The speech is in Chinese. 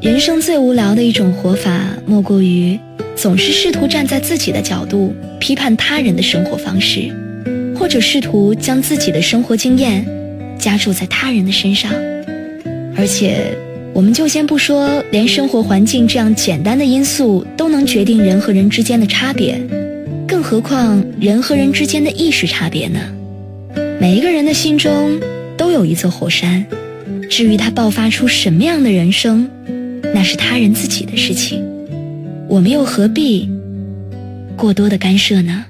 人生最无聊的一种活法，莫过于总是试图站在自己的角度批判他人的生活方式，或者试图将自己的生活经验加注在他人的身上。而且，我们就先不说连生活环境这样简单的因素都能决定人和人之间的差别，更何况人和人之间的意识差别呢？每一个人的心中都有一座火山，至于它爆发出什么样的人生。那是他人自己的事情，我们又何必过多的干涉呢？